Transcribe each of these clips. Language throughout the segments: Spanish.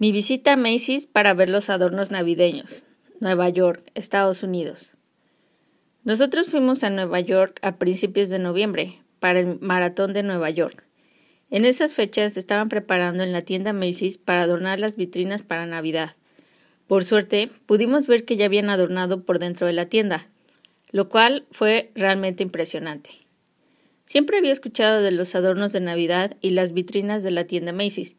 Mi visita a Macy's para ver los adornos navideños. Nueva York, Estados Unidos. Nosotros fuimos a Nueva York a principios de noviembre para el Maratón de Nueva York. En esas fechas estaban preparando en la tienda Macy's para adornar las vitrinas para Navidad. Por suerte, pudimos ver que ya habían adornado por dentro de la tienda, lo cual fue realmente impresionante. Siempre había escuchado de los adornos de Navidad y las vitrinas de la tienda Macy's,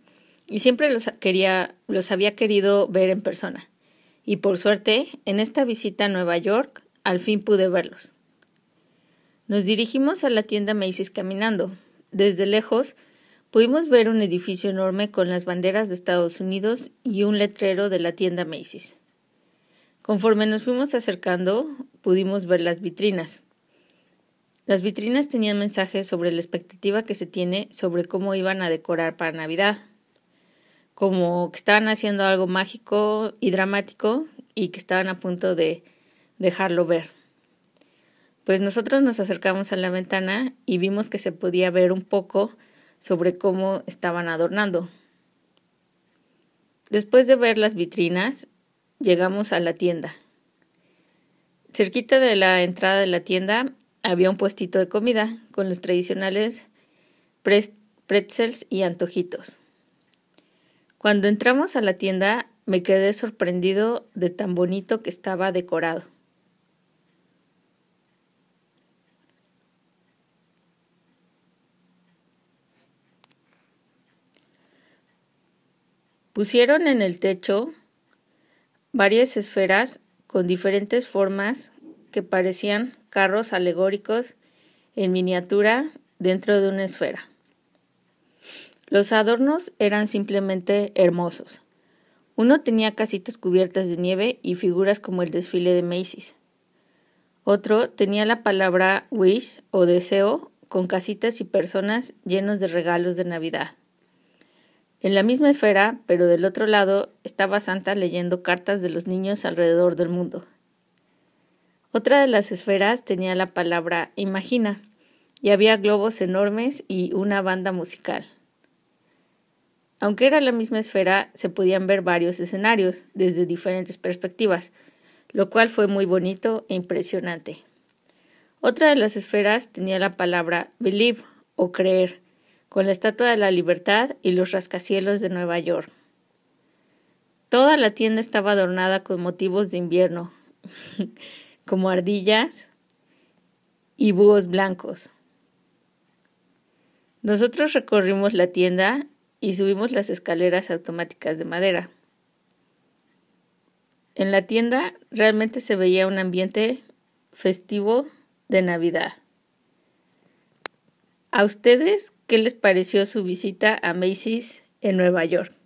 y siempre los, quería, los había querido ver en persona. Y por suerte, en esta visita a Nueva York, al fin pude verlos. Nos dirigimos a la tienda Macy's caminando. Desde lejos pudimos ver un edificio enorme con las banderas de Estados Unidos y un letrero de la tienda Macy's. Conforme nos fuimos acercando, pudimos ver las vitrinas. Las vitrinas tenían mensajes sobre la expectativa que se tiene sobre cómo iban a decorar para Navidad como que estaban haciendo algo mágico y dramático y que estaban a punto de dejarlo ver. Pues nosotros nos acercamos a la ventana y vimos que se podía ver un poco sobre cómo estaban adornando. Después de ver las vitrinas, llegamos a la tienda. Cerquita de la entrada de la tienda había un puestito de comida con los tradicionales pretzels y antojitos. Cuando entramos a la tienda me quedé sorprendido de tan bonito que estaba decorado. Pusieron en el techo varias esferas con diferentes formas que parecían carros alegóricos en miniatura dentro de una esfera. Los adornos eran simplemente hermosos. Uno tenía casitas cubiertas de nieve y figuras como el desfile de Macy's. Otro tenía la palabra wish o deseo con casitas y personas llenos de regalos de Navidad. En la misma esfera, pero del otro lado, estaba Santa leyendo cartas de los niños alrededor del mundo. Otra de las esferas tenía la palabra imagina, y había globos enormes y una banda musical. Aunque era la misma esfera, se podían ver varios escenarios desde diferentes perspectivas, lo cual fue muy bonito e impresionante. Otra de las esferas tenía la palabra believe o creer, con la Estatua de la Libertad y los rascacielos de Nueva York. Toda la tienda estaba adornada con motivos de invierno, como ardillas y búhos blancos. Nosotros recorrimos la tienda y subimos las escaleras automáticas de madera. En la tienda realmente se veía un ambiente festivo de Navidad. ¿A ustedes qué les pareció su visita a Macy's en Nueva York?